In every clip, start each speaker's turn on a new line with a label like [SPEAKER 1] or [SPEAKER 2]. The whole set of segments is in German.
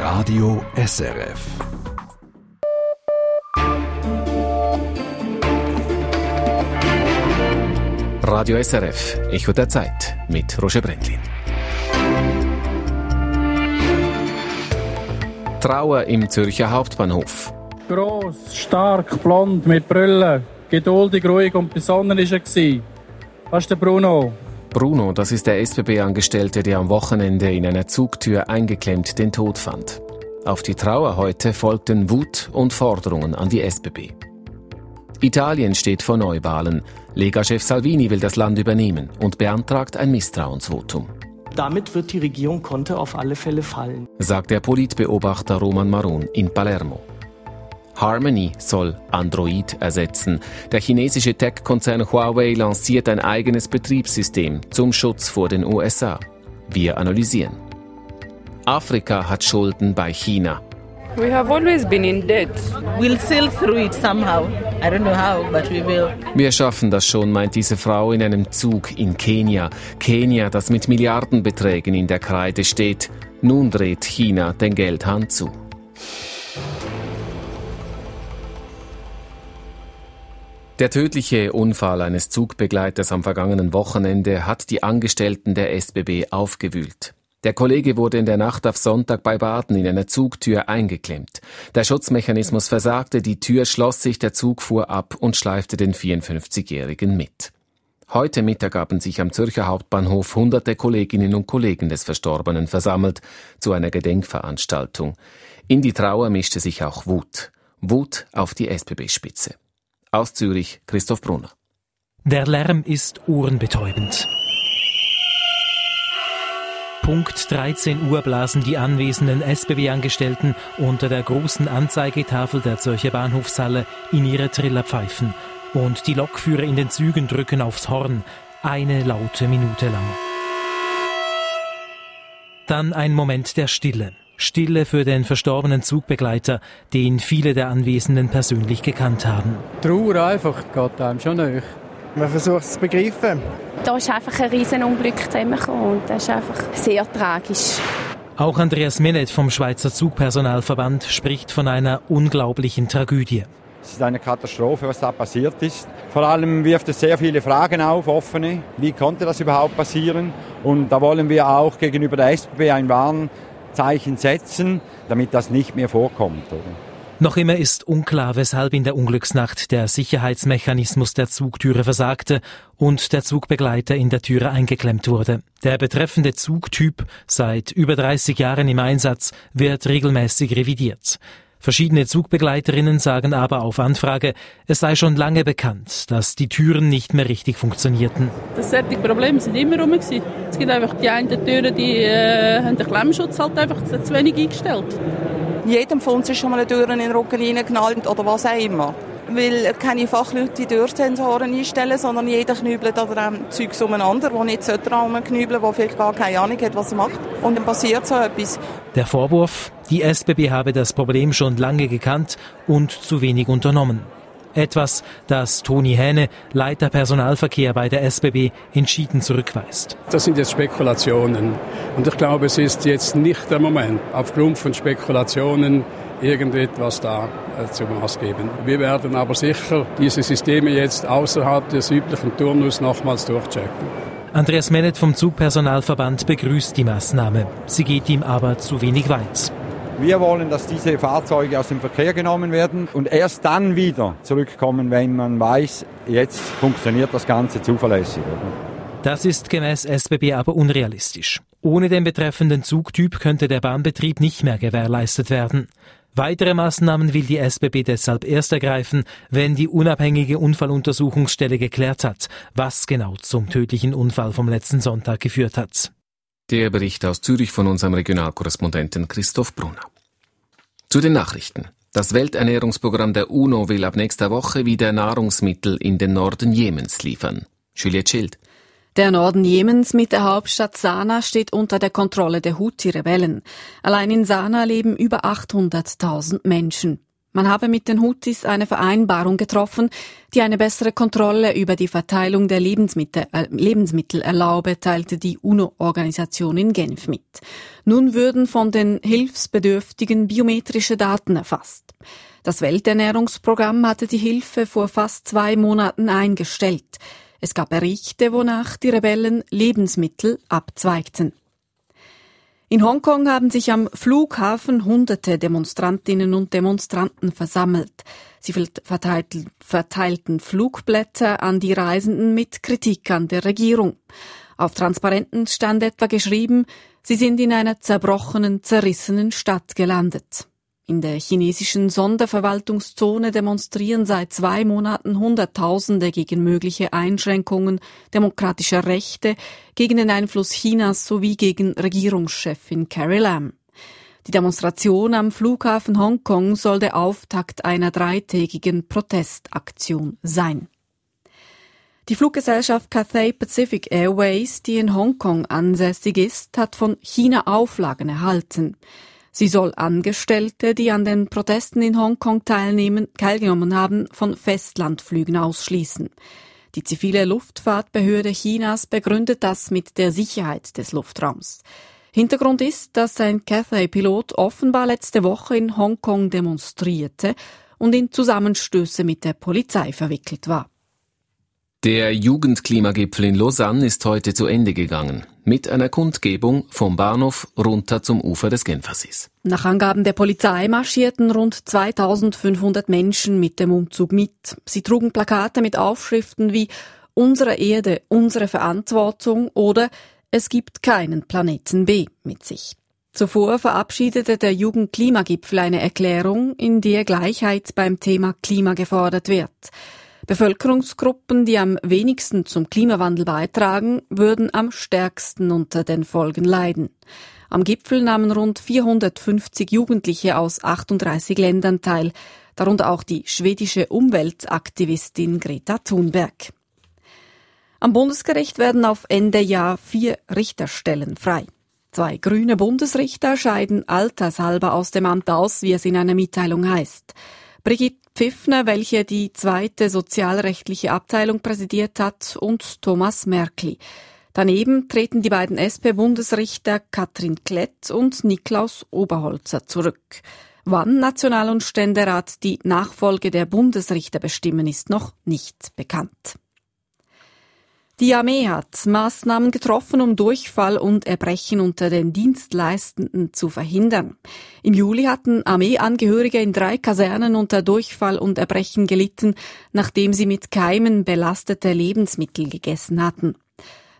[SPEAKER 1] Radio SRF.
[SPEAKER 2] Radio SRF, Echo der Zeit mit Roger Brendlin. Trauer im Zürcher Hauptbahnhof.
[SPEAKER 3] Gross, stark, blond, mit Brüllen, geduldig, ruhig und besonnen war er. Was ist der Bruno?
[SPEAKER 2] Bruno, das ist der SBB-Angestellte, der am Wochenende in einer Zugtür eingeklemmt den Tod fand. Auf die Trauer heute folgten Wut und Forderungen an die SBB. Italien steht vor Neuwahlen. Lega-Chef Salvini will das Land übernehmen und beantragt ein Misstrauensvotum.
[SPEAKER 4] Damit wird die Regierung Conte auf alle Fälle fallen,
[SPEAKER 2] sagt der Politbeobachter Roman Maron in Palermo. Harmony soll Android ersetzen. Der chinesische Tech-Konzern Huawei lanciert ein eigenes Betriebssystem zum Schutz vor den USA. Wir analysieren. Afrika hat Schulden bei China.
[SPEAKER 5] We have always been in debt.
[SPEAKER 6] We'll sail through it somehow. I don't know how, but we will.
[SPEAKER 2] Wir schaffen das schon, meint diese Frau in einem Zug in Kenia. Kenia, das mit Milliardenbeträgen in der Kreide steht. Nun dreht China den Geldhahn zu. Der tödliche Unfall eines Zugbegleiters am vergangenen Wochenende hat die Angestellten der SBB aufgewühlt. Der Kollege wurde in der Nacht auf Sonntag bei Baden in einer Zugtür eingeklemmt. Der Schutzmechanismus versagte, die Tür schloss sich, der Zug fuhr ab und schleifte den 54-Jährigen mit. Heute Mittag haben sich am Zürcher Hauptbahnhof hunderte Kolleginnen und Kollegen des Verstorbenen versammelt zu einer Gedenkveranstaltung. In die Trauer mischte sich auch Wut. Wut auf die SBB-Spitze. Aus Zürich Christoph Brunner.
[SPEAKER 7] Der Lärm ist ohrenbetäubend. Punkt 13 Uhr blasen die anwesenden SBB-Angestellten unter der großen Anzeigetafel der Zürcher Bahnhofshalle in ihre Trillerpfeifen und die Lokführer in den Zügen drücken aufs Horn, eine laute Minute lang. Dann ein Moment der Stille. Stille für den verstorbenen Zugbegleiter, den viele der Anwesenden persönlich gekannt haben.
[SPEAKER 3] Trauer einfach geht einem schon nach.
[SPEAKER 8] Man versucht es zu begreifen.
[SPEAKER 9] Da ist einfach ein Riesenunglück zusammengekommen und das ist einfach sehr tragisch.
[SPEAKER 7] Auch Andreas Minnet vom Schweizer Zugpersonalverband spricht von einer unglaublichen Tragödie.
[SPEAKER 10] Es ist eine Katastrophe, was da passiert ist. Vor allem wirft es sehr viele Fragen auf, offene. Wie konnte das überhaupt passieren? Und da wollen wir auch gegenüber der SBB ein Warn Zeichen setzen, damit das nicht mehr vorkommt. Oder?
[SPEAKER 7] Noch immer ist unklar, weshalb in der Unglücksnacht der Sicherheitsmechanismus der Zugtüre versagte und der Zugbegleiter in der Türe eingeklemmt wurde. Der betreffende Zugtyp, seit über 30 Jahren im Einsatz, wird regelmäßig revidiert. Verschiedene Zugbegleiterinnen sagen aber auf Anfrage, es sei schon lange bekannt, dass die Türen nicht mehr richtig funktionierten.
[SPEAKER 5] Das solche Probleme sind immer rum. Es gibt einfach die einen Türen, die äh, haben den Klemmschutz halt einfach zu wenig eingestellt.
[SPEAKER 11] Jedem von uns ist schon mal eine Tür in den Rücken reingeknallt oder was auch immer weil keine Fachleute die Türsensoren einstellen, sondern jeder knübelt an dem Zeug umeinander, der nicht dran knübeln der vielleicht gar keine Ahnung hat, was er macht. Und dann passiert so etwas.
[SPEAKER 7] Der Vorwurf, die SBB habe das Problem schon lange gekannt und zu wenig unternommen. Etwas, das Toni Hähne, Leiter Personalverkehr bei der SBB, entschieden zurückweist.
[SPEAKER 12] Das sind jetzt Spekulationen. Und ich glaube, es ist jetzt nicht der Moment, aufgrund von Spekulationen irgendetwas da äh, zu maßgeben. Wir werden aber sicher diese Systeme jetzt außerhalb des üblichen Turnus nochmals durchchecken.
[SPEAKER 7] Andreas Mellet vom Zugpersonalverband begrüßt die Maßnahme. Sie geht ihm aber zu wenig weit.
[SPEAKER 10] Wir wollen, dass diese Fahrzeuge aus dem Verkehr genommen werden und erst dann wieder zurückkommen, wenn man weiß, jetzt funktioniert das Ganze zuverlässig.
[SPEAKER 7] Das ist gemäß SBB aber unrealistisch. Ohne den betreffenden Zugtyp könnte der Bahnbetrieb nicht mehr gewährleistet werden. Weitere Maßnahmen will die SBB deshalb erst ergreifen, wenn die unabhängige Unfalluntersuchungsstelle geklärt hat, was genau zum tödlichen Unfall vom letzten Sonntag geführt hat.
[SPEAKER 2] Der Bericht aus Zürich von unserem Regionalkorrespondenten Christoph Brunner. Zu den Nachrichten. Das Welternährungsprogramm der UNO will ab nächster Woche wieder Nahrungsmittel in den Norden Jemens liefern. Juliette Schild.
[SPEAKER 13] Der Norden Jemens mit der Hauptstadt Sanaa steht unter der Kontrolle der Houthi-Rebellen. Allein in Sanaa leben über 800.000 Menschen. Man habe mit den Houthis eine Vereinbarung getroffen, die eine bessere Kontrolle über die Verteilung der Lebensmittel, äh, Lebensmittel erlaube, teilte die UNO-Organisation in Genf mit. Nun würden von den Hilfsbedürftigen biometrische Daten erfasst. Das Welternährungsprogramm hatte die Hilfe vor fast zwei Monaten eingestellt. Es gab Berichte, wonach die Rebellen Lebensmittel abzweigten. In Hongkong haben sich am Flughafen hunderte Demonstrantinnen und Demonstranten versammelt. Sie verteilten, verteilten Flugblätter an die Reisenden mit Kritik an der Regierung. Auf Transparenten stand etwa geschrieben, sie sind in einer zerbrochenen, zerrissenen Stadt gelandet. In der chinesischen Sonderverwaltungszone demonstrieren seit zwei Monaten Hunderttausende gegen mögliche Einschränkungen demokratischer Rechte, gegen den Einfluss Chinas sowie gegen Regierungschefin Carrie Lam. Die Demonstration am Flughafen Hongkong soll der Auftakt einer dreitägigen Protestaktion sein. Die Fluggesellschaft Cathay Pacific Airways, die in Hongkong ansässig ist, hat von China Auflagen erhalten. Sie soll Angestellte, die an den Protesten in Hongkong teilnehmen, teilgenommen haben, von Festlandflügen ausschließen. Die zivile Luftfahrtbehörde Chinas begründet das mit der Sicherheit des Luftraums. Hintergrund ist, dass ein Cathay-Pilot offenbar letzte Woche in Hongkong demonstrierte und in Zusammenstöße mit der Polizei verwickelt war.
[SPEAKER 2] Der Jugendklimagipfel in Lausanne ist heute zu Ende gegangen, mit einer Kundgebung vom Bahnhof runter zum Ufer des Genfersees.
[SPEAKER 13] Nach Angaben der Polizei marschierten rund 2500 Menschen mit dem Umzug mit. Sie trugen Plakate mit Aufschriften wie Unsere Erde, unsere Verantwortung oder Es gibt keinen Planeten B mit sich. Zuvor verabschiedete der Jugendklimagipfel eine Erklärung, in der Gleichheit beim Thema Klima gefordert wird. Bevölkerungsgruppen, die am wenigsten zum Klimawandel beitragen, würden am stärksten unter den Folgen leiden. Am Gipfel nahmen rund 450 Jugendliche aus 38 Ländern teil, darunter auch die schwedische Umweltaktivistin Greta Thunberg. Am Bundesgericht werden auf Ende Jahr vier Richterstellen frei. Zwei grüne Bundesrichter scheiden altershalber aus dem Amt aus, wie es in einer Mitteilung heißt. Brigitte Pfiffner, welche die zweite sozialrechtliche Abteilung präsidiert hat, und Thomas Merkli. Daneben treten die beiden SP-Bundesrichter Katrin Klett und Niklaus Oberholzer zurück. Wann National- und Ständerat die Nachfolge der Bundesrichter bestimmen, ist noch nicht bekannt. Die Armee hat Maßnahmen getroffen, um Durchfall und Erbrechen unter den Dienstleistenden zu verhindern. Im Juli hatten Armeeangehörige in drei Kasernen unter Durchfall und Erbrechen gelitten, nachdem sie mit Keimen belastete Lebensmittel gegessen hatten.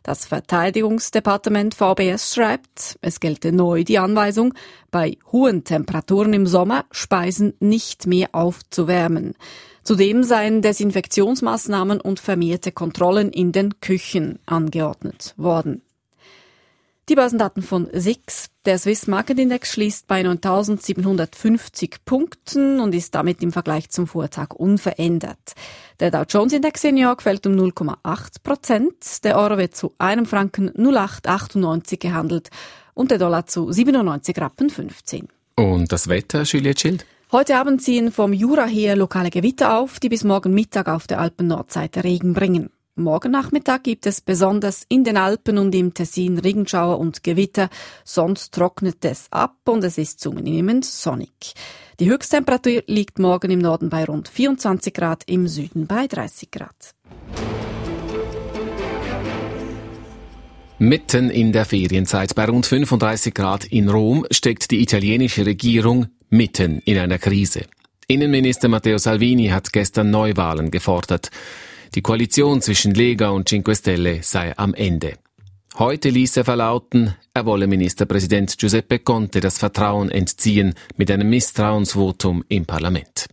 [SPEAKER 13] Das Verteidigungsdepartement VBS schreibt, es gelte neu die Anweisung, bei hohen Temperaturen im Sommer Speisen nicht mehr aufzuwärmen. Zudem seien Desinfektionsmaßnahmen und vermehrte Kontrollen in den Küchen angeordnet worden. Die Börsendaten von SIX. Der Swiss Market Index schließt bei 9.750 Punkten und ist damit im Vergleich zum Vortag unverändert. Der Dow Jones Index in New York fällt um 0,8 Prozent. Der Euro wird zu einem Franken 0,898 gehandelt und der Dollar zu 97 Rappen 15.
[SPEAKER 2] Und das Wetter, Juliette Schild?
[SPEAKER 13] Heute Abend ziehen vom Jura her lokale Gewitter auf, die bis morgen Mittag auf der Alpen-Nordseite Regen bringen. Morgen Nachmittag gibt es besonders in den Alpen und im Tessin Regenschauer und Gewitter, sonst trocknet es ab und es ist zunehmend sonnig. Die Höchsttemperatur liegt morgen im Norden bei rund 24 Grad, im Süden bei 30 Grad.
[SPEAKER 2] Mitten in der Ferienzeit bei rund 35 Grad in Rom steckt die italienische Regierung mitten in einer Krise. Innenminister Matteo Salvini hat gestern Neuwahlen gefordert. Die Koalition zwischen Lega und Cinque Stelle sei am Ende. Heute ließ er verlauten, er wolle Ministerpräsident Giuseppe Conte das Vertrauen entziehen mit einem Misstrauensvotum im Parlament.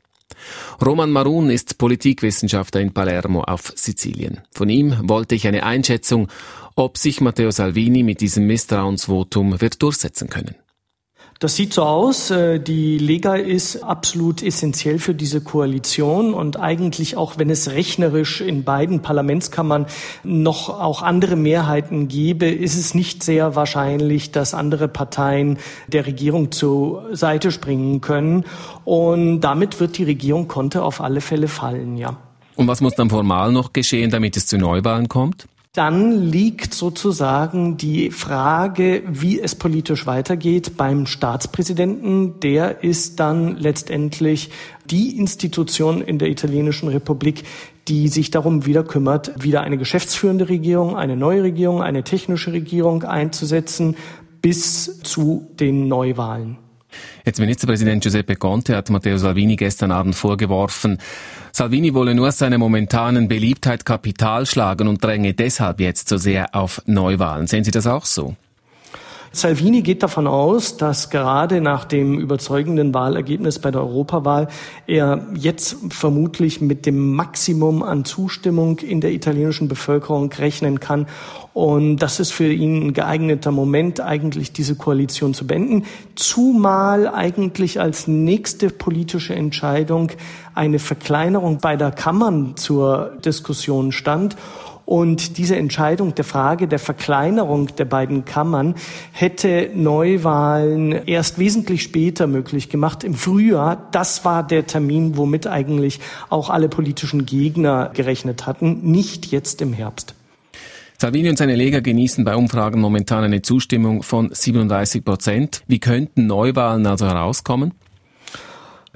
[SPEAKER 2] Roman Marun ist Politikwissenschaftler in Palermo auf Sizilien. Von ihm wollte ich eine Einschätzung, ob sich Matteo Salvini mit diesem Misstrauensvotum wird durchsetzen können.
[SPEAKER 4] Das sieht so aus. Äh, die Lega ist absolut essentiell für diese Koalition und eigentlich auch, wenn es rechnerisch in beiden Parlamentskammern noch auch andere Mehrheiten gäbe, ist es nicht sehr wahrscheinlich, dass andere Parteien der Regierung zur Seite springen können. Und damit wird die Regierung Konte auf alle Fälle fallen, ja.
[SPEAKER 2] Und was muss dann formal noch geschehen, damit es zu Neuwahlen kommt?
[SPEAKER 4] Dann liegt sozusagen die Frage, wie es politisch weitergeht beim Staatspräsidenten. Der ist dann letztendlich die Institution in der italienischen Republik, die sich darum wieder kümmert, wieder eine geschäftsführende Regierung, eine neue Regierung, eine technische Regierung einzusetzen bis zu den Neuwahlen.
[SPEAKER 2] Jetzt Ministerpräsident Giuseppe Conte hat Matteo Salvini gestern Abend vorgeworfen, Salvini wolle nur seiner momentanen Beliebtheit Kapital schlagen und dränge deshalb jetzt so sehr auf Neuwahlen. Sehen Sie das auch so?
[SPEAKER 4] Salvini geht davon aus, dass gerade nach dem überzeugenden Wahlergebnis bei der Europawahl er jetzt vermutlich mit dem Maximum an Zustimmung in der italienischen Bevölkerung rechnen kann. Und das ist für ihn ein geeigneter Moment, eigentlich diese Koalition zu beenden. Zumal eigentlich als nächste politische Entscheidung eine Verkleinerung beider Kammern zur Diskussion stand. Und diese Entscheidung der Frage der Verkleinerung der beiden Kammern hätte Neuwahlen erst wesentlich später möglich gemacht, im Frühjahr. Das war der Termin, womit eigentlich auch alle politischen Gegner gerechnet hatten, nicht jetzt im Herbst.
[SPEAKER 2] Salvini und seine Lega genießen bei Umfragen momentan eine Zustimmung von 37 Prozent. Wie könnten Neuwahlen also herauskommen?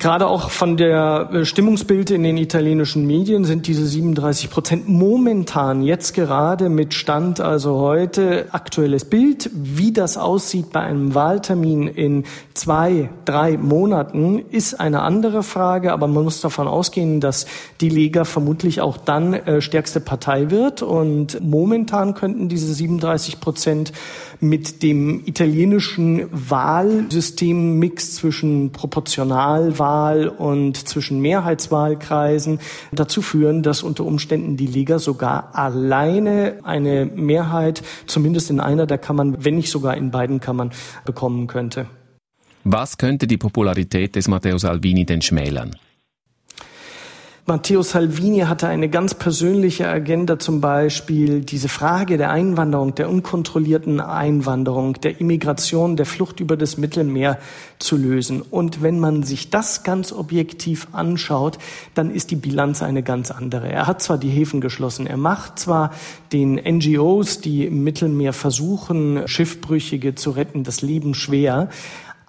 [SPEAKER 4] Gerade auch von der äh, Stimmungsbild in den italienischen Medien sind diese 37 Prozent momentan jetzt gerade mit Stand, also heute aktuelles Bild. Wie das aussieht bei einem Wahltermin in zwei, drei Monaten ist eine andere Frage, aber man muss davon ausgehen, dass die Lega vermutlich auch dann äh, stärkste Partei wird und momentan könnten diese 37 Prozent mit dem italienischen Wahlsystemmix zwischen Proportionalwahl und zwischen Mehrheitswahlkreisen dazu führen, dass unter Umständen die Liga sogar alleine eine Mehrheit, zumindest in einer der Kammern, wenn nicht sogar in beiden Kammern, bekommen könnte.
[SPEAKER 2] Was könnte die Popularität des Matteo Salvini denn schmälern?
[SPEAKER 4] Matteo Salvini hatte eine ganz persönliche Agenda, zum Beispiel diese Frage der Einwanderung, der unkontrollierten Einwanderung, der Immigration, der Flucht über das Mittelmeer zu lösen. Und wenn man sich das ganz objektiv anschaut, dann ist die Bilanz eine ganz andere. Er hat zwar die Häfen geschlossen, er macht zwar den NGOs, die im Mittelmeer versuchen, Schiffbrüchige zu retten, das Leben schwer,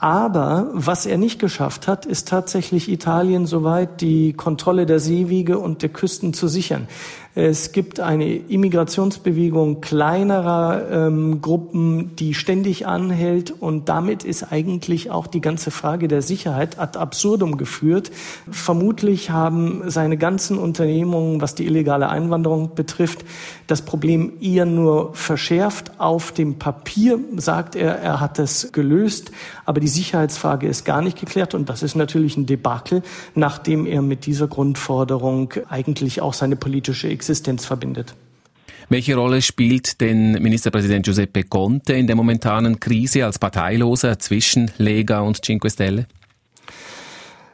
[SPEAKER 4] aber was er nicht geschafft hat, ist tatsächlich Italien soweit die Kontrolle der Seewege und der Küsten zu sichern. Es gibt eine Immigrationsbewegung kleinerer ähm, Gruppen, die ständig anhält und damit ist eigentlich auch die ganze Frage der Sicherheit ad absurdum geführt. Vermutlich haben seine ganzen Unternehmungen, was die illegale Einwanderung betrifft, das Problem eher nur verschärft. Auf dem Papier sagt er, er hat es gelöst, aber die Sicherheitsfrage ist gar nicht geklärt und das ist natürlich ein Debakel, nachdem er mit dieser Grundforderung eigentlich auch seine politische Existenz verbindet.
[SPEAKER 2] Welche Rolle spielt denn Ministerpräsident Giuseppe Conte in der momentanen Krise als Parteiloser zwischen Lega und Cinque Stelle?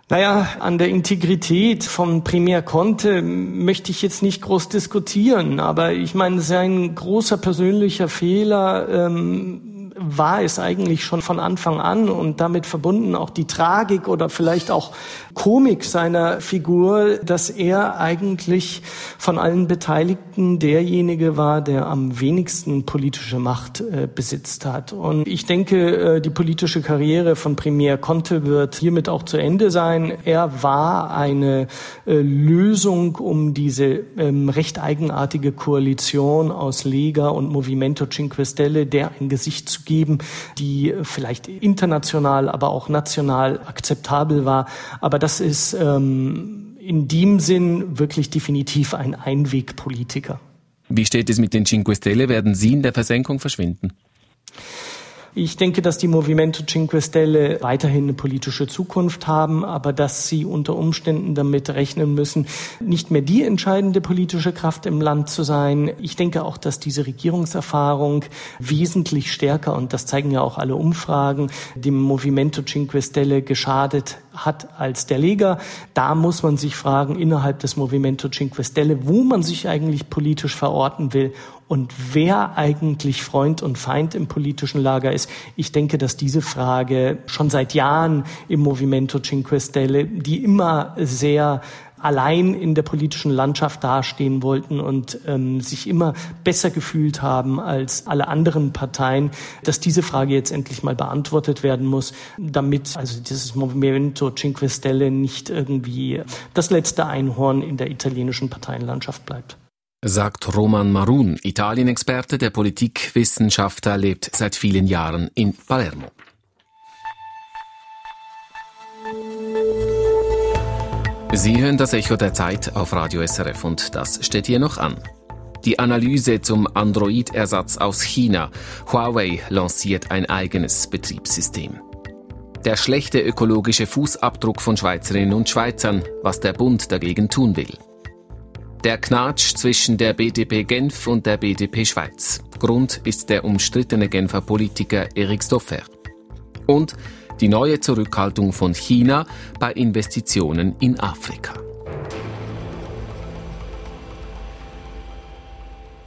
[SPEAKER 4] Naja, an der Integrität von Premier Conte möchte ich jetzt nicht groß diskutieren, aber ich meine, sein großer persönlicher Fehler ähm, war es eigentlich schon von Anfang an und damit verbunden auch die Tragik oder vielleicht auch Komik seiner Figur, dass er eigentlich von allen Beteiligten derjenige war, der am wenigsten politische Macht äh, besitzt hat. Und ich denke, äh, die politische Karriere von Premier Conte wird hiermit auch zu Ende sein. Er war eine äh, Lösung, um diese ähm, recht eigenartige Koalition aus Lega und Movimento Cinque Stelle, der ein Gesicht zu geben, die vielleicht international, aber auch national akzeptabel war. Aber das ist ähm, in dem Sinn wirklich definitiv ein Einwegpolitiker.
[SPEAKER 2] Wie steht es mit den Cinque Stelle? Werden sie in der Versenkung verschwinden?
[SPEAKER 4] Ich denke, dass die Movimento Cinque Stelle weiterhin eine politische Zukunft haben, aber dass sie unter Umständen damit rechnen müssen, nicht mehr die entscheidende politische Kraft im Land zu sein. Ich denke auch, dass diese Regierungserfahrung wesentlich stärker, und das zeigen ja auch alle Umfragen, dem Movimento Cinque Stelle geschadet hat als der Lega. Da muss man sich fragen, innerhalb des Movimento Cinque Stelle, wo man sich eigentlich politisch verorten will und wer eigentlich Freund und Feind im politischen Lager ist. Ich denke, dass diese Frage schon seit Jahren im Movimento Cinque Stelle, die immer sehr allein in der politischen Landschaft dastehen wollten und ähm, sich immer besser gefühlt haben als alle anderen Parteien, dass diese Frage jetzt endlich mal beantwortet werden muss, damit also dieses Movimento Cinque Stelle nicht irgendwie das letzte Einhorn in der italienischen Parteienlandschaft bleibt.
[SPEAKER 2] Sagt Roman Marun, Italien-Experte, der Politikwissenschaftler, lebt seit vielen Jahren in Palermo. Sie hören das Echo der Zeit auf Radio SRF und das steht hier noch an. Die Analyse zum Android-Ersatz aus China. Huawei lanciert ein eigenes Betriebssystem. Der schlechte ökologische Fußabdruck von Schweizerinnen und Schweizern, was der Bund dagegen tun will. Der Knatsch zwischen der BDP Genf und der BDP Schweiz. Grund ist der umstrittene Genfer Politiker Eric Stoffer. Und die neue Zurückhaltung von China bei Investitionen in Afrika.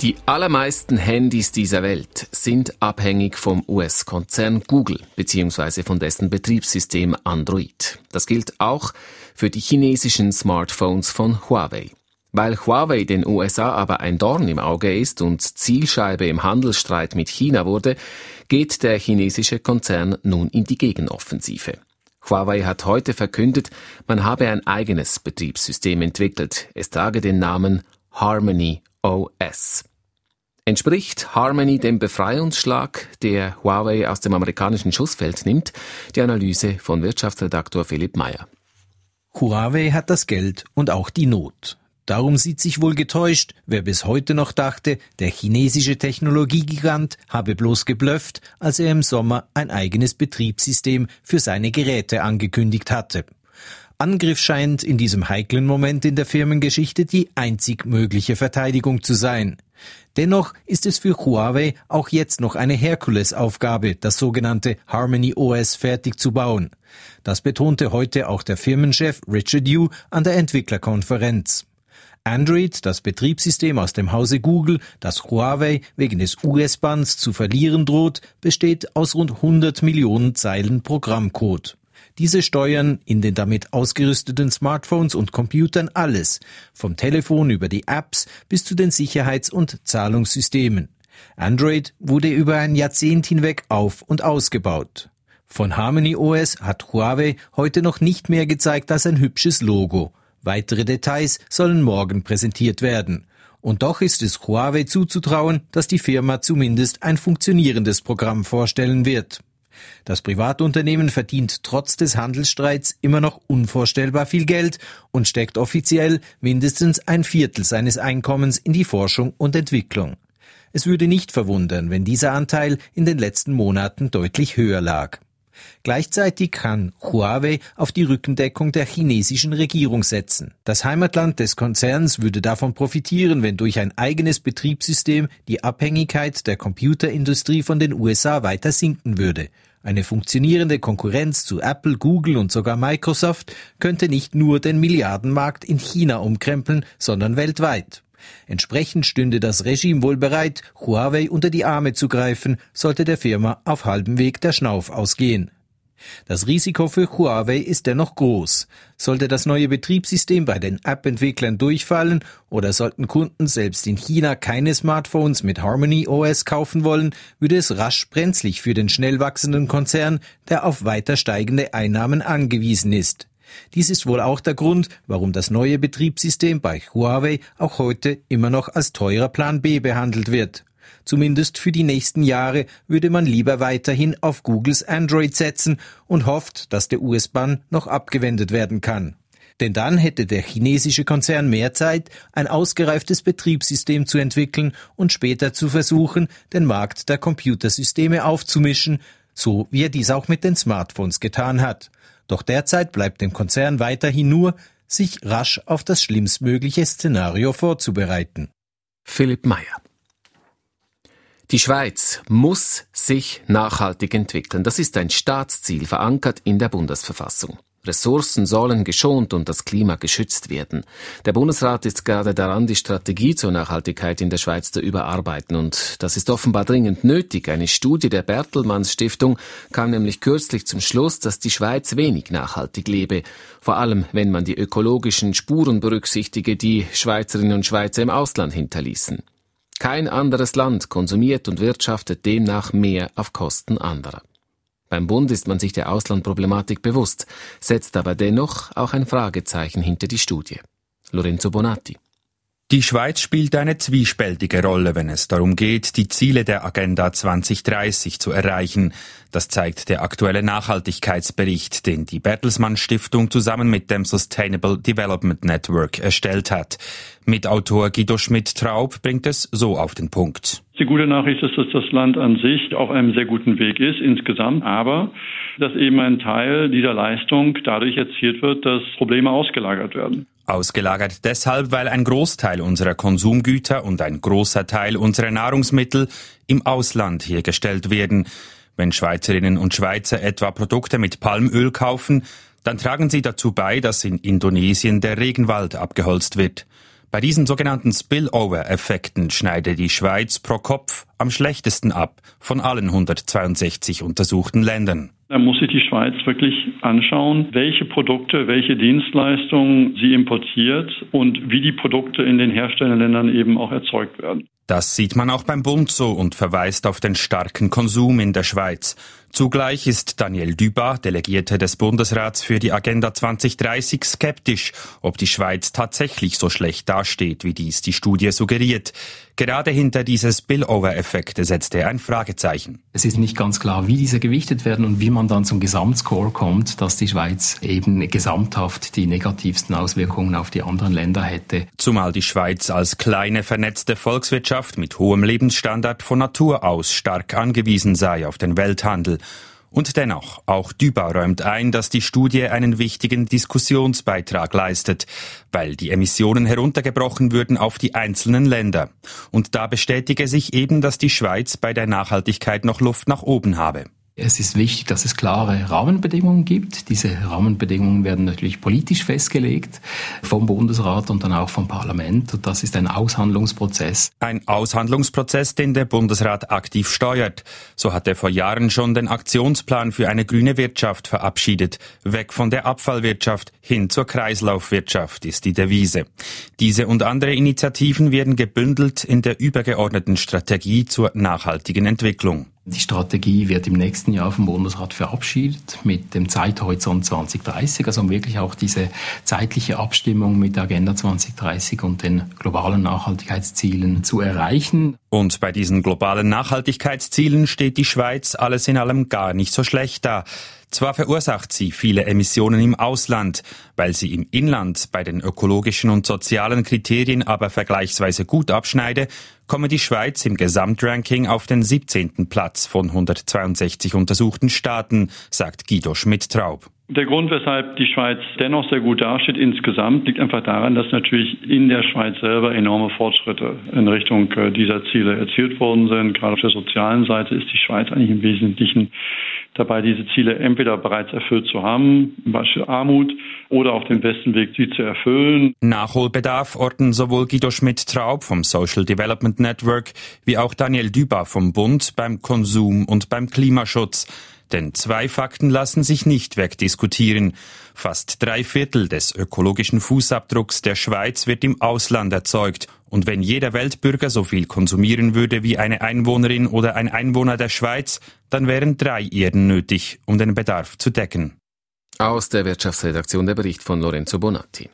[SPEAKER 2] Die allermeisten Handys dieser Welt sind abhängig vom US-Konzern Google bzw. von dessen Betriebssystem Android. Das gilt auch für die chinesischen Smartphones von Huawei. Weil Huawei den USA aber ein Dorn im Auge ist und Zielscheibe im Handelsstreit mit China wurde, geht der chinesische Konzern nun in die Gegenoffensive. Huawei hat heute verkündet, man habe ein eigenes Betriebssystem entwickelt. Es trage den Namen Harmony OS. Entspricht Harmony dem Befreiungsschlag, der Huawei aus dem amerikanischen Schussfeld nimmt? Die Analyse von Wirtschaftsredaktor Philipp Meyer.
[SPEAKER 14] Huawei hat das Geld und auch die Not. Darum sieht sich wohl getäuscht, wer bis heute noch dachte, der chinesische Technologiegigant habe bloß geblufft, als er im Sommer ein eigenes Betriebssystem für seine Geräte angekündigt hatte. Angriff scheint in diesem heiklen Moment in der Firmengeschichte die einzig mögliche Verteidigung zu sein. Dennoch ist es für Huawei auch jetzt noch eine Herkulesaufgabe, das sogenannte Harmony OS fertig zu bauen. Das betonte heute auch der Firmenchef Richard Yu an der Entwicklerkonferenz. Android, das Betriebssystem aus dem Hause Google, das Huawei wegen des US-Bands zu verlieren droht, besteht aus rund 100 Millionen Zeilen Programmcode. Diese steuern in den damit ausgerüsteten Smartphones und Computern alles, vom Telefon über die Apps bis zu den Sicherheits- und Zahlungssystemen. Android wurde über ein Jahrzehnt hinweg auf und ausgebaut. Von Harmony OS hat Huawei heute noch nicht mehr gezeigt als ein hübsches Logo. Weitere Details sollen morgen präsentiert werden. Und doch ist es Huawei zuzutrauen, dass die Firma zumindest ein funktionierendes Programm vorstellen wird. Das Privatunternehmen verdient trotz des Handelsstreits immer noch unvorstellbar viel Geld und steckt offiziell mindestens ein Viertel seines Einkommens in die Forschung und Entwicklung. Es würde nicht verwundern, wenn dieser Anteil in den letzten Monaten deutlich höher lag. Gleichzeitig kann Huawei auf die Rückendeckung der chinesischen Regierung setzen. Das Heimatland des Konzerns würde davon profitieren, wenn durch ein eigenes Betriebssystem die Abhängigkeit der Computerindustrie von den USA weiter sinken würde. Eine funktionierende Konkurrenz zu Apple, Google und sogar Microsoft könnte nicht nur den Milliardenmarkt in China umkrempeln, sondern weltweit. Entsprechend stünde das Regime wohl bereit, Huawei unter die Arme zu greifen, sollte der Firma auf halbem Weg der Schnauf ausgehen. Das Risiko für Huawei ist dennoch groß. Sollte das neue Betriebssystem bei den App-Entwicklern durchfallen oder sollten Kunden selbst in China keine Smartphones mit Harmony OS kaufen wollen, würde es rasch brenzlig für den schnell wachsenden Konzern, der auf weiter steigende Einnahmen angewiesen ist. Dies ist wohl auch der Grund, warum das neue Betriebssystem bei Huawei auch heute immer noch als teurer Plan B behandelt wird. Zumindest für die nächsten Jahre würde man lieber weiterhin auf Googles Android setzen und hofft, dass der US-Bann noch abgewendet werden kann. Denn dann hätte der chinesische Konzern mehr Zeit, ein ausgereiftes Betriebssystem zu entwickeln und später zu versuchen, den Markt der Computersysteme aufzumischen, so wie er dies auch mit den Smartphones getan hat. Doch derzeit bleibt dem Konzern weiterhin nur, sich rasch auf das schlimmstmögliche Szenario vorzubereiten.
[SPEAKER 2] Philipp Meyer die Schweiz muss sich nachhaltig entwickeln. Das ist ein Staatsziel, verankert in der Bundesverfassung. Ressourcen sollen geschont und das Klima geschützt werden. Der Bundesrat ist gerade daran, die Strategie zur Nachhaltigkeit in der Schweiz zu überarbeiten und das ist offenbar dringend nötig. Eine Studie der Bertelmanns Stiftung kam nämlich kürzlich zum Schluss, dass die Schweiz wenig nachhaltig lebe, vor allem wenn man die ökologischen Spuren berücksichtige, die Schweizerinnen und Schweizer im Ausland hinterließen. Kein anderes Land konsumiert und wirtschaftet demnach mehr auf Kosten anderer. Beim Bund ist man sich der Auslandproblematik bewusst, setzt aber dennoch auch ein Fragezeichen hinter die Studie. Lorenzo Bonatti.
[SPEAKER 15] Die Schweiz spielt eine zwiespältige Rolle, wenn es darum geht, die Ziele der Agenda 2030 zu erreichen. Das zeigt der aktuelle Nachhaltigkeitsbericht, den die Bertelsmann Stiftung zusammen mit dem Sustainable Development Network erstellt hat. Mitautor Guido Schmidt-Traub bringt es so auf den Punkt.
[SPEAKER 16] Die gute Nachricht ist, dass das Land an sich auf einem sehr guten Weg ist insgesamt, aber dass eben ein Teil dieser Leistung dadurch erzielt wird, dass Probleme ausgelagert werden.
[SPEAKER 15] Ausgelagert deshalb, weil ein Großteil unserer Konsumgüter und ein großer Teil unserer Nahrungsmittel im Ausland hergestellt werden. Wenn Schweizerinnen und Schweizer etwa Produkte mit Palmöl kaufen, dann tragen sie dazu bei, dass in Indonesien der Regenwald abgeholzt wird. Bei diesen sogenannten Spillover-Effekten schneidet die Schweiz pro Kopf am schlechtesten ab von allen 162 untersuchten Ländern.
[SPEAKER 16] Da muss sich die Schweiz wirklich anschauen, welche Produkte, welche Dienstleistungen sie importiert und wie die Produkte in den herstellenden Ländern eben auch erzeugt werden.
[SPEAKER 15] Das sieht man auch beim Bund so und verweist auf den starken Konsum in der Schweiz. Zugleich ist Daniel Duba, Delegierte des Bundesrats für die Agenda 2030, skeptisch, ob die Schweiz tatsächlich so schlecht dasteht, wie dies die Studie suggeriert. Gerade hinter diese Spillover-Effekte setzt er ein Fragezeichen.
[SPEAKER 17] Es ist nicht ganz klar, wie diese gewichtet werden und wie man dann zum Gesamtscore kommt, dass die Schweiz eben gesamthaft die negativsten Auswirkungen auf die anderen Länder hätte.
[SPEAKER 15] Zumal die Schweiz als kleine vernetzte Volkswirtschaft mit hohem Lebensstandard von Natur aus stark angewiesen sei auf den Welthandel. Und dennoch, auch Düba räumt ein, dass die Studie einen wichtigen Diskussionsbeitrag leistet, weil die Emissionen heruntergebrochen würden auf die einzelnen Länder. Und da bestätige sich eben, dass die Schweiz bei der Nachhaltigkeit noch Luft nach oben habe.
[SPEAKER 17] Es ist wichtig, dass es klare Rahmenbedingungen gibt. Diese Rahmenbedingungen werden natürlich politisch festgelegt vom Bundesrat und dann auch vom Parlament. Und das ist ein Aushandlungsprozess.
[SPEAKER 15] Ein Aushandlungsprozess, den der Bundesrat aktiv steuert. So hat er vor Jahren schon den Aktionsplan für eine grüne Wirtschaft verabschiedet. Weg von der Abfallwirtschaft hin zur Kreislaufwirtschaft ist die Devise. Diese und andere Initiativen werden gebündelt in der übergeordneten Strategie zur nachhaltigen Entwicklung.
[SPEAKER 17] Die Strategie wird im nächsten Jahr vom Bundesrat verabschiedet mit dem Zeithorizont 2030, also um wirklich auch diese zeitliche Abstimmung mit der Agenda 2030 und den globalen Nachhaltigkeitszielen zu erreichen.
[SPEAKER 15] Und bei diesen globalen Nachhaltigkeitszielen steht die Schweiz alles in allem gar nicht so schlecht da. Zwar verursacht sie viele Emissionen im Ausland, weil sie im Inland bei den ökologischen und sozialen Kriterien aber vergleichsweise gut abschneide, komme die Schweiz im Gesamtranking auf den 17. Platz von 162 untersuchten Staaten, sagt Guido Schmidt-Traub.
[SPEAKER 16] Der Grund, weshalb die Schweiz dennoch sehr gut dasteht insgesamt, liegt einfach daran, dass natürlich in der Schweiz selber enorme Fortschritte in Richtung äh, dieser Ziele erzielt worden sind. Gerade auf der sozialen Seite ist die Schweiz eigentlich im Wesentlichen dabei, diese Ziele entweder bereits erfüllt zu haben, zum Beispiel Armut, oder auf dem besten Weg, sie zu erfüllen.
[SPEAKER 15] Nachholbedarf orten sowohl Guido Schmidt-Traub vom Social Development Network wie auch Daniel Düber vom Bund beim Konsum und beim Klimaschutz. Denn zwei Fakten lassen sich nicht wegdiskutieren. Fast drei Viertel des ökologischen Fußabdrucks der Schweiz wird im Ausland erzeugt. Und wenn jeder Weltbürger so viel konsumieren würde wie eine Einwohnerin oder ein Einwohner der Schweiz, dann wären drei Erden nötig, um den Bedarf zu decken.
[SPEAKER 2] Aus der Wirtschaftsredaktion der Bericht von Lorenzo Bonatti.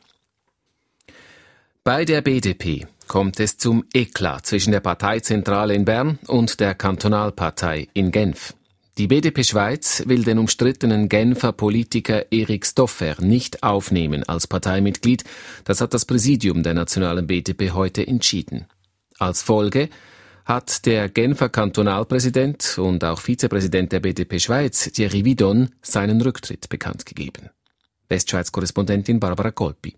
[SPEAKER 2] Bei der BDP kommt es zum Eklat zwischen der Parteizentrale in Bern und der Kantonalpartei in Genf. Die BDP Schweiz will den umstrittenen Genfer Politiker Erik Stoffer nicht aufnehmen als Parteimitglied. Das hat das Präsidium der nationalen BDP heute entschieden. Als Folge hat der Genfer Kantonalpräsident und auch Vizepräsident der BDP Schweiz, Thierry Vidon, seinen Rücktritt bekannt gegeben. Westschweiz-Korrespondentin Barbara Kolpi.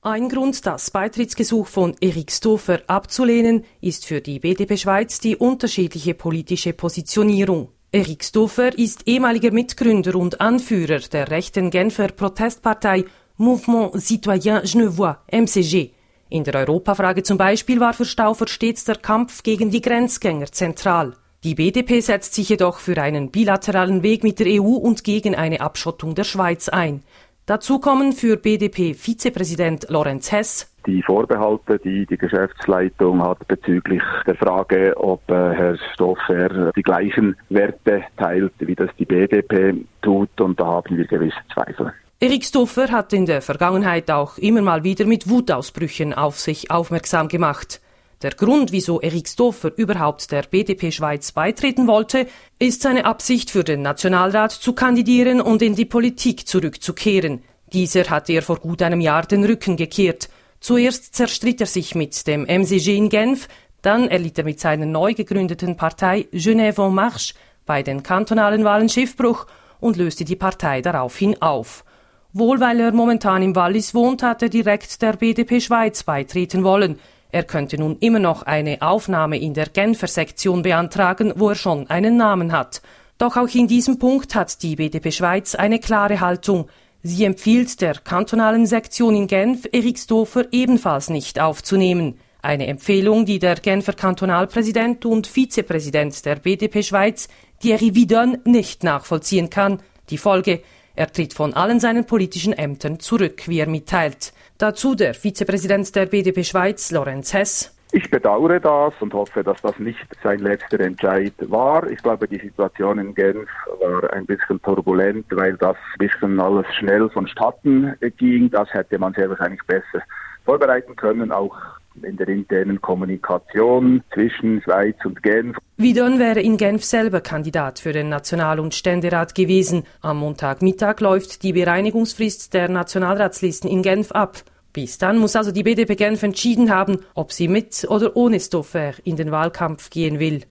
[SPEAKER 18] Ein Grund, das Beitrittsgesuch von Erik Stofer abzulehnen, ist für die BDP Schweiz die unterschiedliche politische Positionierung. Erik Stofer ist ehemaliger Mitgründer und Anführer der rechten Genfer Protestpartei Mouvement Citoyen Genevois, MCG. In der Europafrage zum Beispiel war für Stauffer stets der Kampf gegen die Grenzgänger zentral. Die BDP setzt sich jedoch für einen bilateralen Weg mit der EU und gegen eine Abschottung der Schweiz ein. Dazu kommen für BDP-Vizepräsident Lorenz Hess
[SPEAKER 19] die Vorbehalte, die die Geschäftsleitung hat bezüglich der Frage, ob äh, Herr Stoffer die gleichen Werte teilt, wie das die BDP tut. Und da haben wir gewisse Zweifel.
[SPEAKER 18] Erik Stoffer hat in der Vergangenheit auch immer mal wieder mit Wutausbrüchen auf sich aufmerksam gemacht. Der Grund, wieso Erik Stoffer überhaupt der BDP Schweiz beitreten wollte, ist seine Absicht für den Nationalrat zu kandidieren und in die Politik zurückzukehren. Dieser hat er vor gut einem Jahr den Rücken gekehrt. Zuerst zerstritt er sich mit dem MCG in Genf, dann erlitt er mit seiner neu gegründeten Partei Genève en Marche bei den kantonalen Wahlen Schiffbruch und löste die Partei daraufhin auf. Wohl weil er momentan im Wallis wohnt, hat er direkt der BDP Schweiz beitreten wollen. Er könnte nun immer noch eine Aufnahme in der Genfer Sektion beantragen, wo er schon einen Namen hat. Doch auch in diesem Punkt hat die BDP Schweiz eine klare Haltung. Sie empfiehlt der kantonalen Sektion in Genf, Erik Stofer ebenfalls nicht aufzunehmen. Eine Empfehlung, die der Genfer Kantonalpräsident und Vizepräsident der BDP Schweiz, Thierry Vidon, nicht nachvollziehen kann. Die Folge, er tritt von allen seinen politischen Ämtern zurück, wie er mitteilt. Dazu der Vizepräsident der BDP Schweiz, Lorenz Hess.
[SPEAKER 19] Ich bedauere das und hoffe, dass das nicht sein letzter Entscheid war. Ich glaube, die Situation in Genf war ein bisschen turbulent, weil das ein bisschen alles schnell vonstatten ging. Das hätte man sehr wahrscheinlich besser vorbereiten können, auch in der internen Kommunikation zwischen Schweiz und Genf.
[SPEAKER 18] Widon wäre in Genf selber Kandidat für den National- und Ständerat gewesen. Am Montagmittag läuft die Bereinigungsfrist der Nationalratslisten in Genf ab. Bis dann muss also die BDP Genf entschieden haben, ob sie mit oder ohne Stoffer in den Wahlkampf gehen will.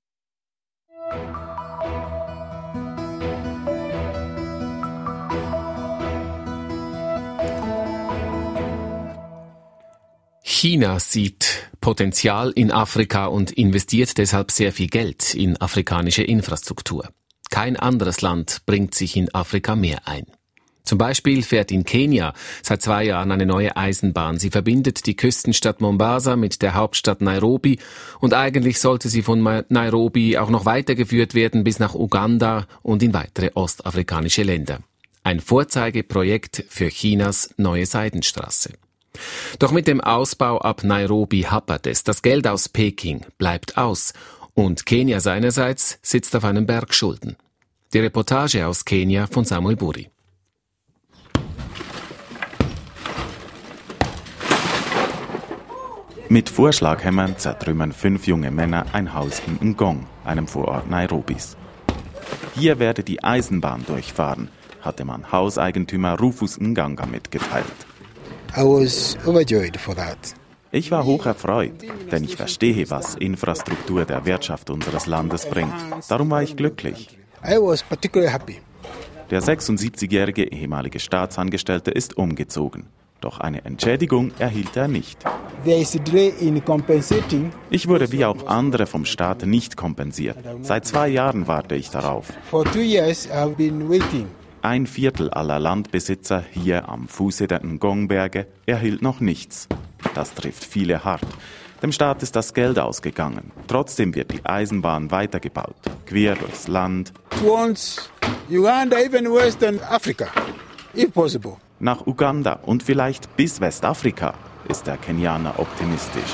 [SPEAKER 2] China sieht Potenzial in Afrika und investiert deshalb sehr viel Geld in afrikanische Infrastruktur. Kein anderes Land bringt sich in Afrika mehr ein. Zum Beispiel fährt in Kenia seit zwei Jahren eine neue Eisenbahn. Sie verbindet die Küstenstadt Mombasa mit der Hauptstadt Nairobi und eigentlich sollte sie von Nairobi auch noch weitergeführt werden bis nach Uganda und in weitere ostafrikanische Länder. Ein Vorzeigeprojekt für Chinas neue Seidenstraße. Doch mit dem Ausbau ab Nairobi happert es. Das Geld aus Peking bleibt aus und Kenia seinerseits sitzt auf einem Berg Schulden. Die Reportage aus Kenia von Samuel Buri.
[SPEAKER 20] Mit Vorschlaghämmern zertrümmern fünf junge Männer ein Haus in Ngong, einem Vorort Nairobis. Hier werde die Eisenbahn durchfahren, hatte man Hauseigentümer Rufus Nganga mitgeteilt. Ich war hoch erfreut, denn ich verstehe, was Infrastruktur der Wirtschaft unseres Landes bringt. Darum war ich glücklich. Der 76-jährige ehemalige Staatsangestellte ist umgezogen. Doch eine Entschädigung erhielt er nicht. Ich wurde wie auch andere vom Staat nicht kompensiert. Seit zwei Jahren warte ich darauf. Ein Viertel aller Landbesitzer hier am Fuße der Ngongberge erhielt noch nichts. Das trifft viele hart. Dem Staat ist das Geld ausgegangen. Trotzdem wird die Eisenbahn weitergebaut, quer durchs Land. Uganda, even Western Africa, if possible. Nach Uganda und vielleicht bis Westafrika ist der Kenianer optimistisch.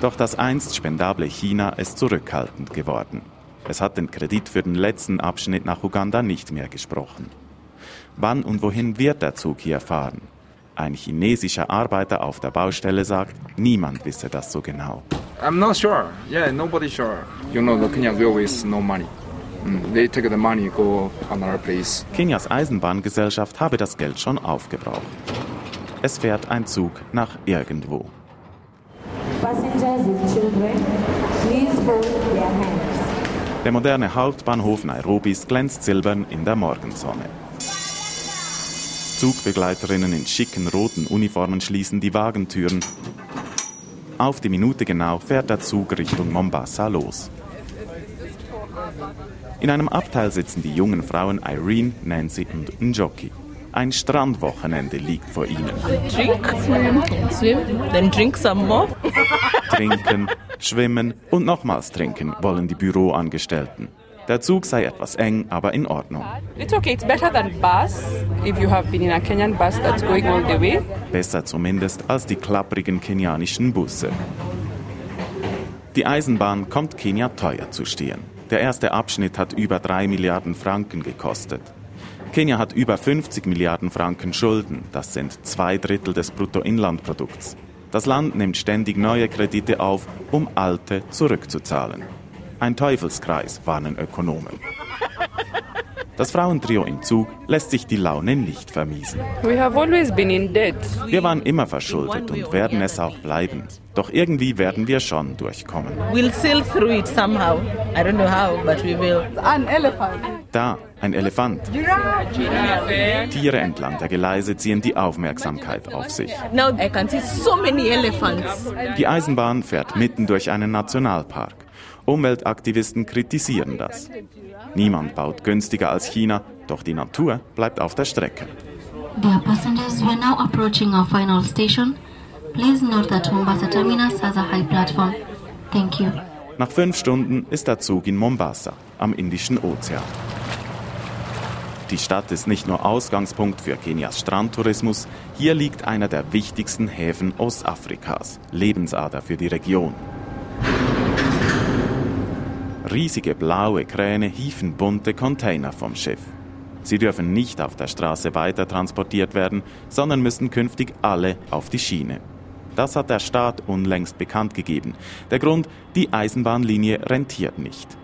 [SPEAKER 20] Doch das einst spendable China ist zurückhaltend geworden. Es hat den Kredit für den letzten Abschnitt nach Uganda nicht mehr gesprochen. Wann und wohin wird der Zug hier fahren? Ein chinesischer Arbeiter auf der Baustelle sagt, niemand wisse das so genau. I'm not sure. Yeah, nobody's sure. You know, the Kenya Railways no money. Mm, they take the money, go another place. Kenias Eisenbahngesellschaft habe das Geld schon aufgebraucht. Es fährt ein Zug nach irgendwo.
[SPEAKER 21] Passengers with children, please hold.
[SPEAKER 20] Der moderne Hauptbahnhof Nairobis glänzt silbern in der Morgensonne. Zugbegleiterinnen in schicken roten Uniformen schließen die Wagentüren. Auf die Minute genau fährt der Zug Richtung Mombasa los. In einem Abteil sitzen die jungen Frauen Irene, Nancy und Njoki. Ein Strandwochenende liegt vor ihnen.
[SPEAKER 6] Drink, swim, swim, then drink some more.
[SPEAKER 20] Trinken, schwimmen und nochmals trinken wollen die Büroangestellten. Der Zug sei etwas eng, aber in Ordnung.
[SPEAKER 22] It's okay, it's better than bus. If you have been in a Kenyan bus that's going all the way.
[SPEAKER 20] Besser zumindest als die klapprigen kenianischen Busse. Die Eisenbahn kommt Kenia teuer zu stehen. Der erste Abschnitt hat über 3 Milliarden Franken gekostet. Kenia hat über 50 Milliarden Franken Schulden. Das sind zwei Drittel des Bruttoinlandprodukts. Das Land nimmt ständig neue Kredite auf, um alte zurückzuzahlen. Ein Teufelskreis, warnen Ökonomen. Das Frauentrio im Zug lässt sich die Laune nicht vermiesen.
[SPEAKER 22] We have always been in debt.
[SPEAKER 20] Wir waren immer verschuldet und werden es auch bleiben. Doch irgendwie werden wir schon durchkommen.
[SPEAKER 6] We'll sail through it somehow. I don't know how, but we will.
[SPEAKER 22] An elephant.
[SPEAKER 20] Da, ein Elefant. Tiere entlang der Gleise ziehen die Aufmerksamkeit auf sich.
[SPEAKER 6] Now I can see so many elephants.
[SPEAKER 20] Die Eisenbahn fährt mitten durch einen Nationalpark. Umweltaktivisten kritisieren das. Niemand baut günstiger als China, doch die Natur bleibt auf der Strecke.
[SPEAKER 21] Dear passengers, we are now approaching our final station. Please note that Mombasa Terminus has a high platform. Thank you.
[SPEAKER 20] Nach fünf Stunden ist der Zug in Mombasa, am Indischen Ozean. Die Stadt ist nicht nur Ausgangspunkt für Kenias Strandtourismus, hier liegt einer der wichtigsten Häfen Ostafrikas, Lebensader für die Region. Riesige blaue Kräne hieven bunte Container vom Schiff. Sie dürfen nicht auf der Straße weiter transportiert werden, sondern müssen künftig alle auf die Schiene. Das hat der Staat unlängst bekannt gegeben. Der Grund, die Eisenbahnlinie rentiert nicht.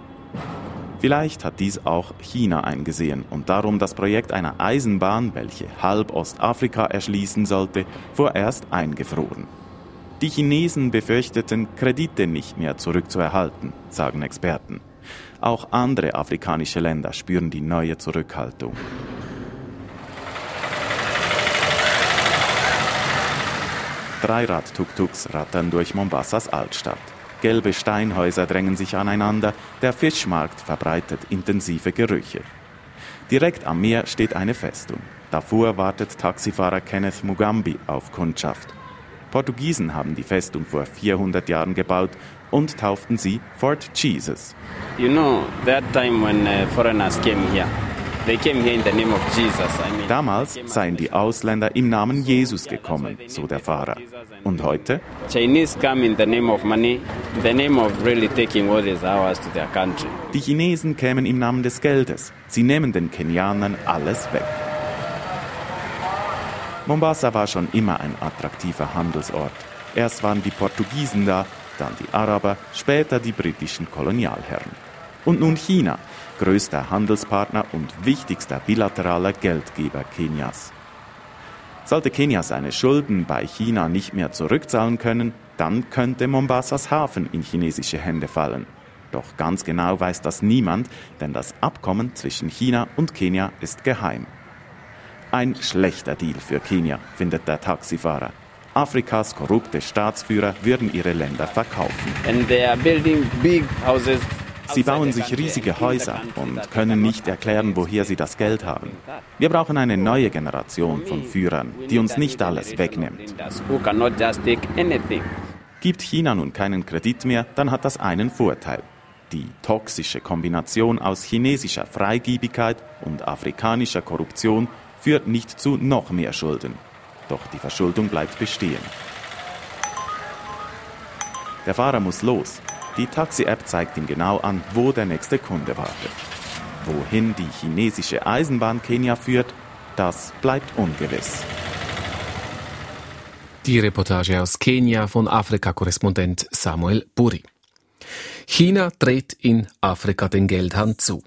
[SPEAKER 20] Vielleicht hat dies auch China eingesehen und darum das Projekt einer Eisenbahn, welche halb Ostafrika erschließen sollte, vorerst eingefroren. Die Chinesen befürchteten, Kredite nicht mehr zurückzuerhalten, sagen Experten. Auch andere afrikanische Länder spüren die neue Zurückhaltung. Dreirad-Tuk-Tuks rattern durch Mombasas Altstadt. Gelbe Steinhäuser drängen sich aneinander, der Fischmarkt verbreitet intensive Gerüche. Direkt am Meer steht eine Festung. Davor wartet Taxifahrer Kenneth Mugambi auf Kundschaft. Portugiesen haben die Festung vor 400 Jahren gebaut und tauften sie Fort Jesus.
[SPEAKER 23] You know, that time when uh, foreigners came here,
[SPEAKER 20] Damals seien die Ausländer im Namen Jesus gekommen, so der Fahrer. Und heute? Die Chinesen kämen im Namen des Geldes. Sie nehmen den Kenianern alles weg. Mombasa war schon immer ein attraktiver Handelsort. Erst waren die Portugiesen da, dann die Araber, später die britischen Kolonialherren. Und nun China, größter Handelspartner und wichtigster bilateraler Geldgeber Kenias. Sollte Kenia seine Schulden bei China nicht mehr zurückzahlen können, dann könnte Mombasas Hafen in chinesische Hände fallen. Doch ganz genau weiß das niemand, denn das Abkommen zwischen China und Kenia ist geheim. Ein schlechter Deal für Kenia, findet der Taxifahrer. Afrikas korrupte Staatsführer würden ihre Länder verkaufen.
[SPEAKER 23] And they are building big houses.
[SPEAKER 20] Sie bauen sich riesige Häuser und können nicht erklären, woher sie das Geld haben. Wir brauchen eine neue Generation von Führern, die uns nicht alles wegnimmt. Gibt China nun keinen Kredit mehr, dann hat das einen Vorteil. Die toxische Kombination aus chinesischer Freigiebigkeit und afrikanischer Korruption führt nicht zu noch mehr Schulden. Doch die Verschuldung bleibt bestehen. Der Fahrer muss los. Die Taxi-App zeigt ihm genau an, wo der nächste Kunde wartet. Wohin die chinesische Eisenbahn Kenia führt, das bleibt ungewiss.
[SPEAKER 2] Die Reportage aus Kenia von Afrika-Korrespondent Samuel Buri. China dreht in Afrika den Geldhahn zu.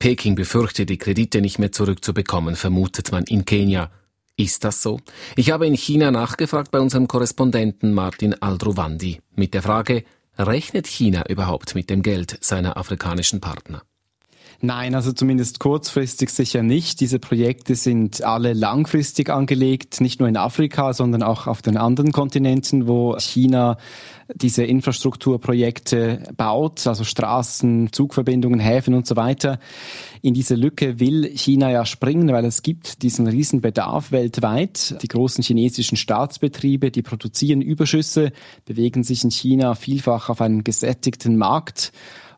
[SPEAKER 2] Peking befürchtet, die Kredite nicht mehr zurückzubekommen, vermutet man in Kenia. Ist das so? Ich habe in China nachgefragt bei unserem Korrespondenten Martin Aldrovandi mit der Frage, rechnet China überhaupt mit dem Geld seiner afrikanischen Partner?
[SPEAKER 24] Nein, also zumindest kurzfristig sicher nicht. Diese Projekte sind alle langfristig angelegt, nicht nur in Afrika, sondern auch auf den anderen Kontinenten, wo China diese Infrastrukturprojekte baut, also Straßen, Zugverbindungen, Häfen und so weiter. In diese Lücke will China ja springen, weil es gibt diesen riesen Bedarf weltweit. Die großen chinesischen Staatsbetriebe, die produzieren Überschüsse, bewegen sich in China vielfach auf einen gesättigten Markt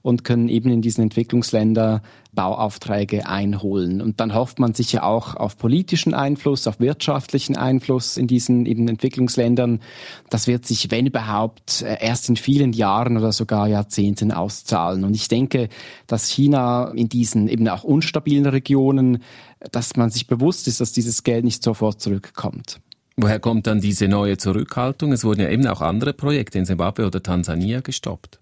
[SPEAKER 24] und können eben in diesen Entwicklungsländern Bauaufträge einholen. Und dann hofft man sicher auch auf politischen Einfluss, auf wirtschaftlichen Einfluss in diesen eben Entwicklungsländern. Das wird sich, wenn überhaupt, äh, erst in vielen Jahren oder sogar Jahrzehnten auszahlen. Und ich denke, dass China in diesen eben auch unstabilen Regionen, dass man sich bewusst ist, dass dieses Geld nicht sofort zurückkommt.
[SPEAKER 2] Woher kommt dann diese neue Zurückhaltung? Es wurden ja eben auch andere Projekte in Zimbabwe oder Tansania gestoppt.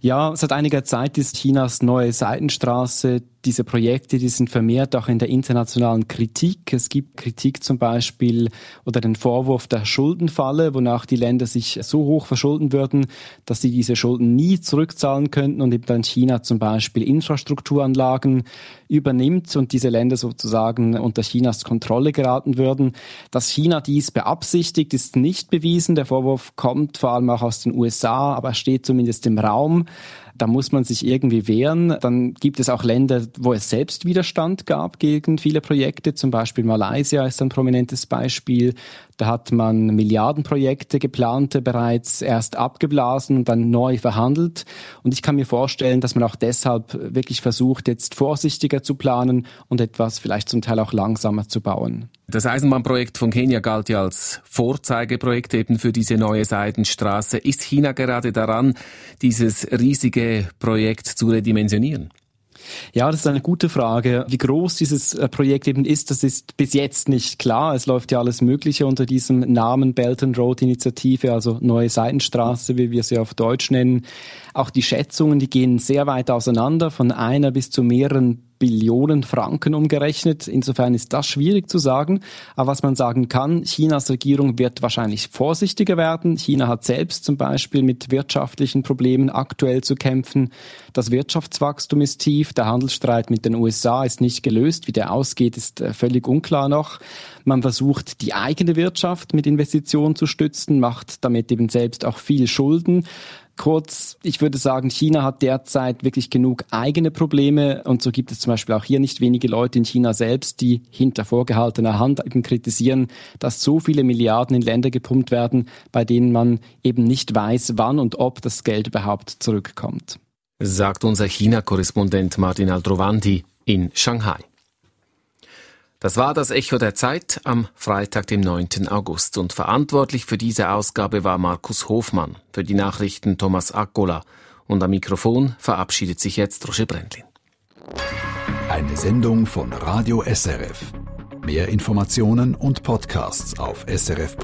[SPEAKER 24] Ja, seit einiger Zeit ist Chinas neue Seitenstraße diese Projekte, die sind vermehrt auch in der internationalen Kritik. Es gibt Kritik zum Beispiel oder den Vorwurf der Schuldenfalle, wonach die Länder sich so hoch verschulden würden, dass sie diese Schulden nie zurückzahlen könnten und eben dann China zum Beispiel Infrastrukturanlagen übernimmt und diese Länder sozusagen unter Chinas Kontrolle geraten würden. Dass China dies beabsichtigt, ist nicht bewiesen. Der Vorwurf kommt vor allem auch aus den USA, aber steht zumindest im Raum. Da muss man sich irgendwie wehren. Dann gibt es auch Länder, wo es selbst Widerstand gab gegen viele Projekte. Zum Beispiel Malaysia ist ein prominentes Beispiel. Da hat man Milliardenprojekte geplante bereits erst abgeblasen und dann neu verhandelt. Und ich kann mir vorstellen, dass man auch deshalb wirklich versucht, jetzt vorsichtiger zu planen und etwas vielleicht zum Teil auch langsamer zu bauen.
[SPEAKER 2] Das Eisenbahnprojekt von Kenia galt ja als Vorzeigeprojekt eben für diese neue Seidenstraße. Ist China gerade daran, dieses riesige Projekt zu redimensionieren?
[SPEAKER 24] Ja, das ist eine gute Frage. Wie groß dieses äh, Projekt eben ist, das ist bis jetzt nicht klar. Es läuft ja alles Mögliche unter diesem Namen Belt and Road Initiative, also Neue Seitenstraße, wie wir sie auf Deutsch nennen. Auch die Schätzungen, die gehen sehr weit auseinander, von einer bis zu mehreren Billionen Franken umgerechnet. Insofern ist das schwierig zu sagen. Aber was man sagen kann, Chinas Regierung wird wahrscheinlich vorsichtiger werden. China hat selbst zum Beispiel mit wirtschaftlichen Problemen aktuell zu kämpfen. Das Wirtschaftswachstum ist tief. Der Handelsstreit mit den USA ist nicht gelöst. Wie der ausgeht, ist äh, völlig unklar noch. Man versucht, die eigene Wirtschaft mit Investitionen zu stützen, macht damit eben selbst auch viel Schulden. Kurz, ich würde sagen, China hat derzeit wirklich genug eigene Probleme und so gibt es zum Beispiel auch hier nicht wenige Leute in China selbst, die hinter vorgehaltener Hand eben kritisieren, dass so viele Milliarden in Länder gepumpt werden, bei denen man eben nicht weiß, wann und ob das Geld überhaupt zurückkommt.
[SPEAKER 2] Sagt unser China-Korrespondent Martin Aldrovandi in Shanghai. Das war das Echo der Zeit am Freitag, dem 9. August. Und verantwortlich für diese Ausgabe war Markus Hofmann, für die Nachrichten Thomas Akkola. Und am Mikrofon verabschiedet sich jetzt Roger Brendlin.
[SPEAKER 25] Eine Sendung von Radio SRF. Mehr Informationen und Podcasts auf srf.ch-news.